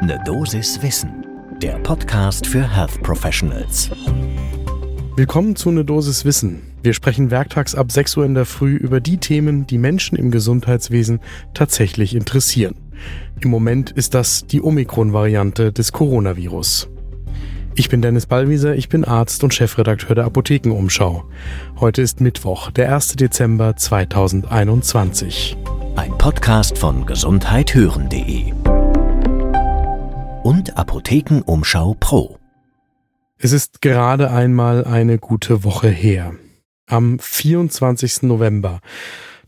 Ne Dosis Wissen, der Podcast für Health Professionals. Willkommen zu Ne Dosis Wissen. Wir sprechen werktags ab 6 Uhr in der Früh über die Themen, die Menschen im Gesundheitswesen tatsächlich interessieren. Im Moment ist das die Omikron-Variante des Coronavirus. Ich bin Dennis Ballwieser, ich bin Arzt und Chefredakteur der Apothekenumschau. Heute ist Mittwoch, der 1. Dezember 2021. Ein Podcast von gesundheithören.de und Apothekenumschau Pro. Es ist gerade einmal eine gute Woche her. Am 24. November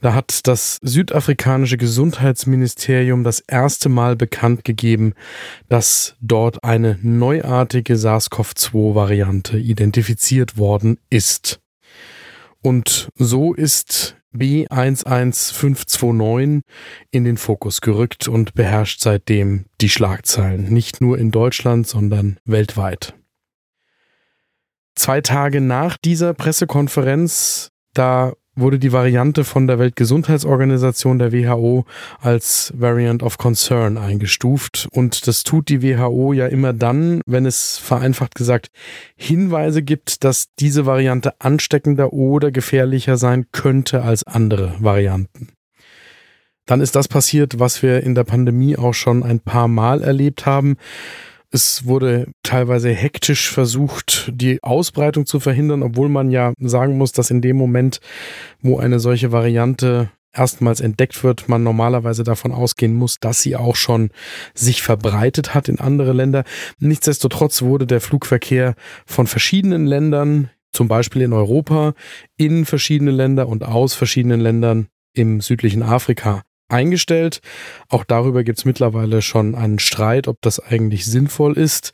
da hat das südafrikanische Gesundheitsministerium das erste Mal bekannt gegeben, dass dort eine neuartige SARS-CoV-2-Variante identifiziert worden ist. Und so ist B11529 in den Fokus gerückt und beherrscht seitdem die Schlagzeilen, nicht nur in Deutschland, sondern weltweit. Zwei Tage nach dieser Pressekonferenz, da wurde die Variante von der Weltgesundheitsorganisation der WHO als Variant of Concern eingestuft. Und das tut die WHO ja immer dann, wenn es vereinfacht gesagt Hinweise gibt, dass diese Variante ansteckender oder gefährlicher sein könnte als andere Varianten. Dann ist das passiert, was wir in der Pandemie auch schon ein paar Mal erlebt haben. Es wurde teilweise hektisch versucht, die Ausbreitung zu verhindern, obwohl man ja sagen muss, dass in dem Moment, wo eine solche Variante erstmals entdeckt wird, man normalerweise davon ausgehen muss, dass sie auch schon sich verbreitet hat in andere Länder. Nichtsdestotrotz wurde der Flugverkehr von verschiedenen Ländern, zum Beispiel in Europa, in verschiedene Länder und aus verschiedenen Ländern im südlichen Afrika eingestellt. Auch darüber gibt es mittlerweile schon einen Streit, ob das eigentlich sinnvoll ist.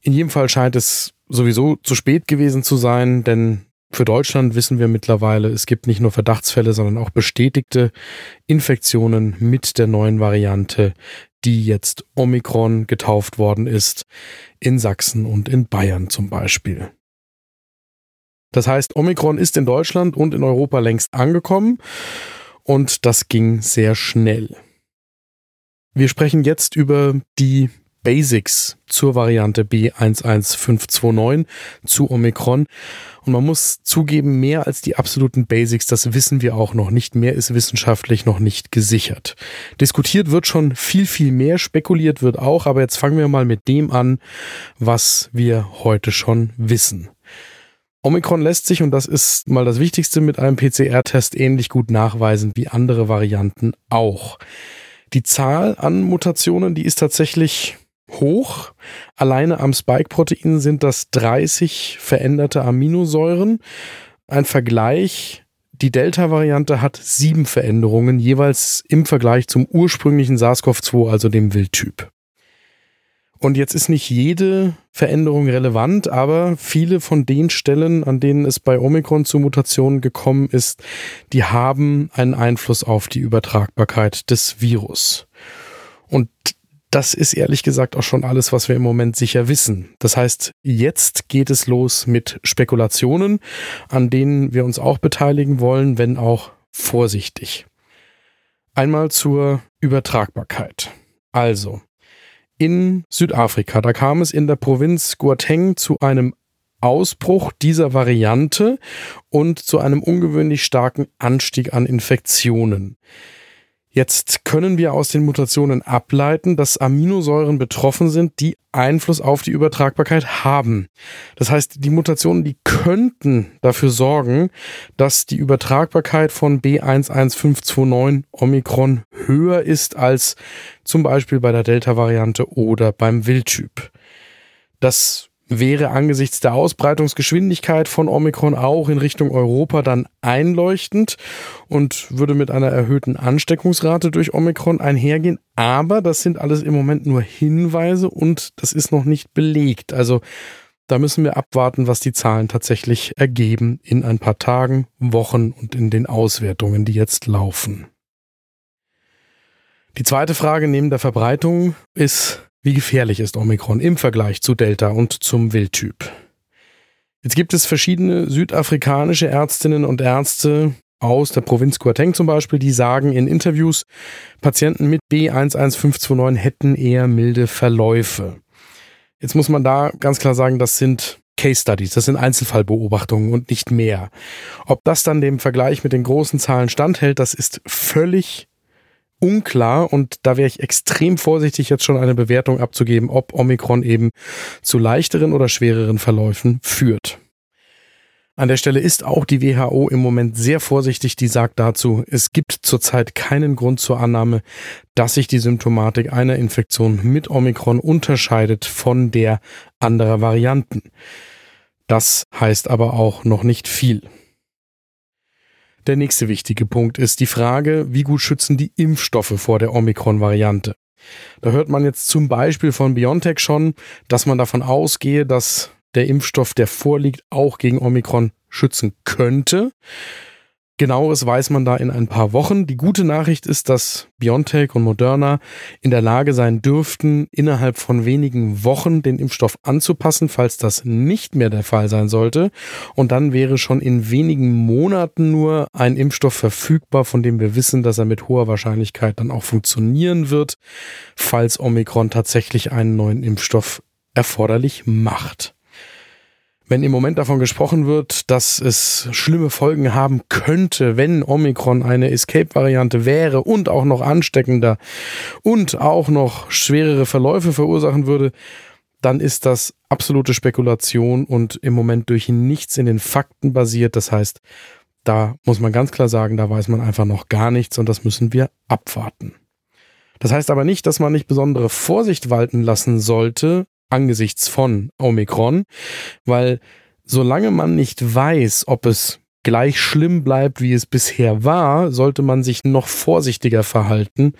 In jedem Fall scheint es sowieso zu spät gewesen zu sein, denn für Deutschland wissen wir mittlerweile, es gibt nicht nur Verdachtsfälle, sondern auch bestätigte Infektionen mit der neuen Variante, die jetzt Omikron getauft worden ist, in Sachsen und in Bayern zum Beispiel. Das heißt, Omikron ist in Deutschland und in Europa längst angekommen und das ging sehr schnell. Wir sprechen jetzt über die Basics zur Variante B11529 zu Omikron. Und man muss zugeben, mehr als die absoluten Basics, das wissen wir auch noch nicht. Mehr ist wissenschaftlich noch nicht gesichert. Diskutiert wird schon viel, viel mehr, spekuliert wird auch, aber jetzt fangen wir mal mit dem an, was wir heute schon wissen. Omikron lässt sich, und das ist mal das Wichtigste, mit einem PCR-Test ähnlich gut nachweisen wie andere Varianten auch. Die Zahl an Mutationen, die ist tatsächlich hoch. Alleine am Spike-Protein sind das 30 veränderte Aminosäuren. Ein Vergleich, die Delta-Variante hat sieben Veränderungen, jeweils im Vergleich zum ursprünglichen SARS-CoV-2, also dem Wildtyp. Und jetzt ist nicht jede Veränderung relevant, aber viele von den Stellen, an denen es bei Omikron zu Mutationen gekommen ist, die haben einen Einfluss auf die Übertragbarkeit des Virus. Und das ist ehrlich gesagt auch schon alles, was wir im Moment sicher wissen. Das heißt, jetzt geht es los mit Spekulationen, an denen wir uns auch beteiligen wollen, wenn auch vorsichtig. Einmal zur Übertragbarkeit. Also, in Südafrika. Da kam es in der Provinz Gauteng zu einem Ausbruch dieser Variante und zu einem ungewöhnlich starken Anstieg an Infektionen. Jetzt können wir aus den Mutationen ableiten, dass Aminosäuren betroffen sind, die Einfluss auf die Übertragbarkeit haben. Das heißt, die Mutationen, die könnten dafür sorgen, dass die Übertragbarkeit von B11529 Omikron höher ist als zum Beispiel bei der Delta-Variante oder beim Wildtyp. Das wäre angesichts der Ausbreitungsgeschwindigkeit von Omikron auch in Richtung Europa dann einleuchtend und würde mit einer erhöhten Ansteckungsrate durch Omikron einhergehen. Aber das sind alles im Moment nur Hinweise und das ist noch nicht belegt. Also da müssen wir abwarten, was die Zahlen tatsächlich ergeben in ein paar Tagen, Wochen und in den Auswertungen, die jetzt laufen. Die zweite Frage neben der Verbreitung ist, wie gefährlich ist Omikron im Vergleich zu Delta und zum Wildtyp? Jetzt gibt es verschiedene südafrikanische Ärztinnen und Ärzte, aus der Provinz Gauteng zum Beispiel, die sagen in Interviews, Patienten mit B11529 hätten eher milde Verläufe. Jetzt muss man da ganz klar sagen, das sind Case Studies, das sind Einzelfallbeobachtungen und nicht mehr. Ob das dann dem Vergleich mit den großen Zahlen standhält, das ist völlig unklar und da wäre ich extrem vorsichtig, jetzt schon eine Bewertung abzugeben, ob Omikron eben zu leichteren oder schwereren Verläufen führt. An der Stelle ist auch die WHO im Moment sehr vorsichtig, die sagt dazu, es gibt zurzeit keinen Grund zur Annahme, dass sich die Symptomatik einer Infektion mit Omikron unterscheidet von der anderer Varianten. Das heißt aber auch noch nicht viel. Der nächste wichtige Punkt ist die Frage, wie gut schützen die Impfstoffe vor der Omikron-Variante. Da hört man jetzt zum Beispiel von BioNTech schon, dass man davon ausgehe, dass der Impfstoff, der vorliegt, auch gegen Omikron schützen könnte. Genaueres weiß man da in ein paar Wochen. Die gute Nachricht ist, dass BioNTech und Moderna in der Lage sein dürften, innerhalb von wenigen Wochen den Impfstoff anzupassen, falls das nicht mehr der Fall sein sollte. Und dann wäre schon in wenigen Monaten nur ein Impfstoff verfügbar, von dem wir wissen, dass er mit hoher Wahrscheinlichkeit dann auch funktionieren wird, falls Omikron tatsächlich einen neuen Impfstoff erforderlich macht wenn im Moment davon gesprochen wird, dass es schlimme Folgen haben könnte, wenn Omikron eine Escape-Variante wäre und auch noch ansteckender und auch noch schwerere Verläufe verursachen würde, dann ist das absolute Spekulation und im Moment durch nichts in den Fakten basiert. Das heißt, da muss man ganz klar sagen, da weiß man einfach noch gar nichts und das müssen wir abwarten. Das heißt aber nicht, dass man nicht besondere Vorsicht walten lassen sollte, angesichts von Omikron, weil solange man nicht weiß, ob es gleich schlimm bleibt, wie es bisher war, sollte man sich noch vorsichtiger verhalten,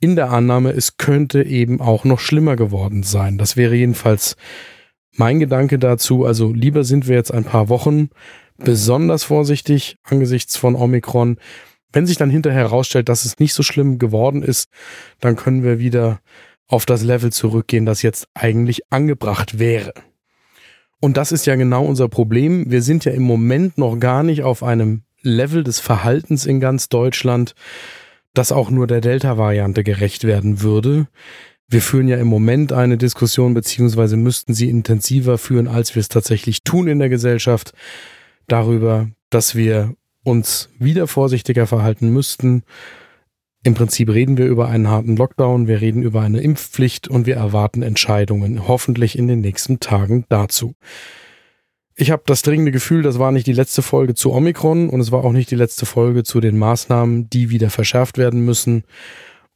in der Annahme, es könnte eben auch noch schlimmer geworden sein. Das wäre jedenfalls mein Gedanke dazu. Also lieber sind wir jetzt ein paar Wochen besonders vorsichtig angesichts von Omikron. Wenn sich dann hinterher herausstellt, dass es nicht so schlimm geworden ist, dann können wir wieder auf das Level zurückgehen, das jetzt eigentlich angebracht wäre. Und das ist ja genau unser Problem. Wir sind ja im Moment noch gar nicht auf einem Level des Verhaltens in ganz Deutschland, das auch nur der Delta-Variante gerecht werden würde. Wir führen ja im Moment eine Diskussion, beziehungsweise müssten sie intensiver führen, als wir es tatsächlich tun in der Gesellschaft, darüber, dass wir uns wieder vorsichtiger verhalten müssten, im Prinzip reden wir über einen harten Lockdown, wir reden über eine Impfpflicht und wir erwarten Entscheidungen, hoffentlich in den nächsten Tagen dazu. Ich habe das dringende Gefühl, das war nicht die letzte Folge zu Omikron und es war auch nicht die letzte Folge zu den Maßnahmen, die wieder verschärft werden müssen.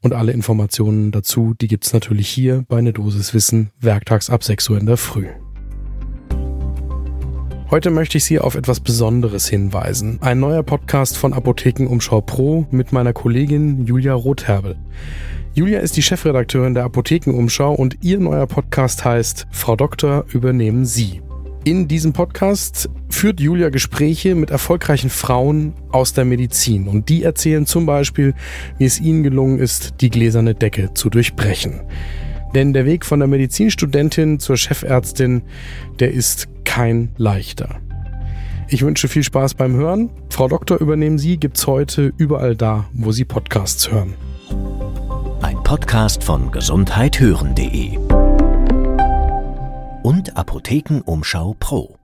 Und alle Informationen dazu, die gibt's natürlich hier bei Ne Dosis Wissen, werktags ab 6 Uhr in der Früh. Heute möchte ich Sie auf etwas Besonderes hinweisen. Ein neuer Podcast von Apothekenumschau Pro mit meiner Kollegin Julia Rotherbel. Julia ist die Chefredakteurin der Apothekenumschau und ihr neuer Podcast heißt Frau Doktor übernehmen Sie. In diesem Podcast führt Julia Gespräche mit erfolgreichen Frauen aus der Medizin und die erzählen zum Beispiel, wie es ihnen gelungen ist, die gläserne Decke zu durchbrechen. Denn der Weg von der Medizinstudentin zur Chefärztin, der ist kein leichter. Ich wünsche viel Spaß beim Hören. Frau Doktor übernehmen Sie gibt's heute überall da, wo Sie Podcasts hören. Ein Podcast von gesundheithören.de und Apothekenumschau Pro.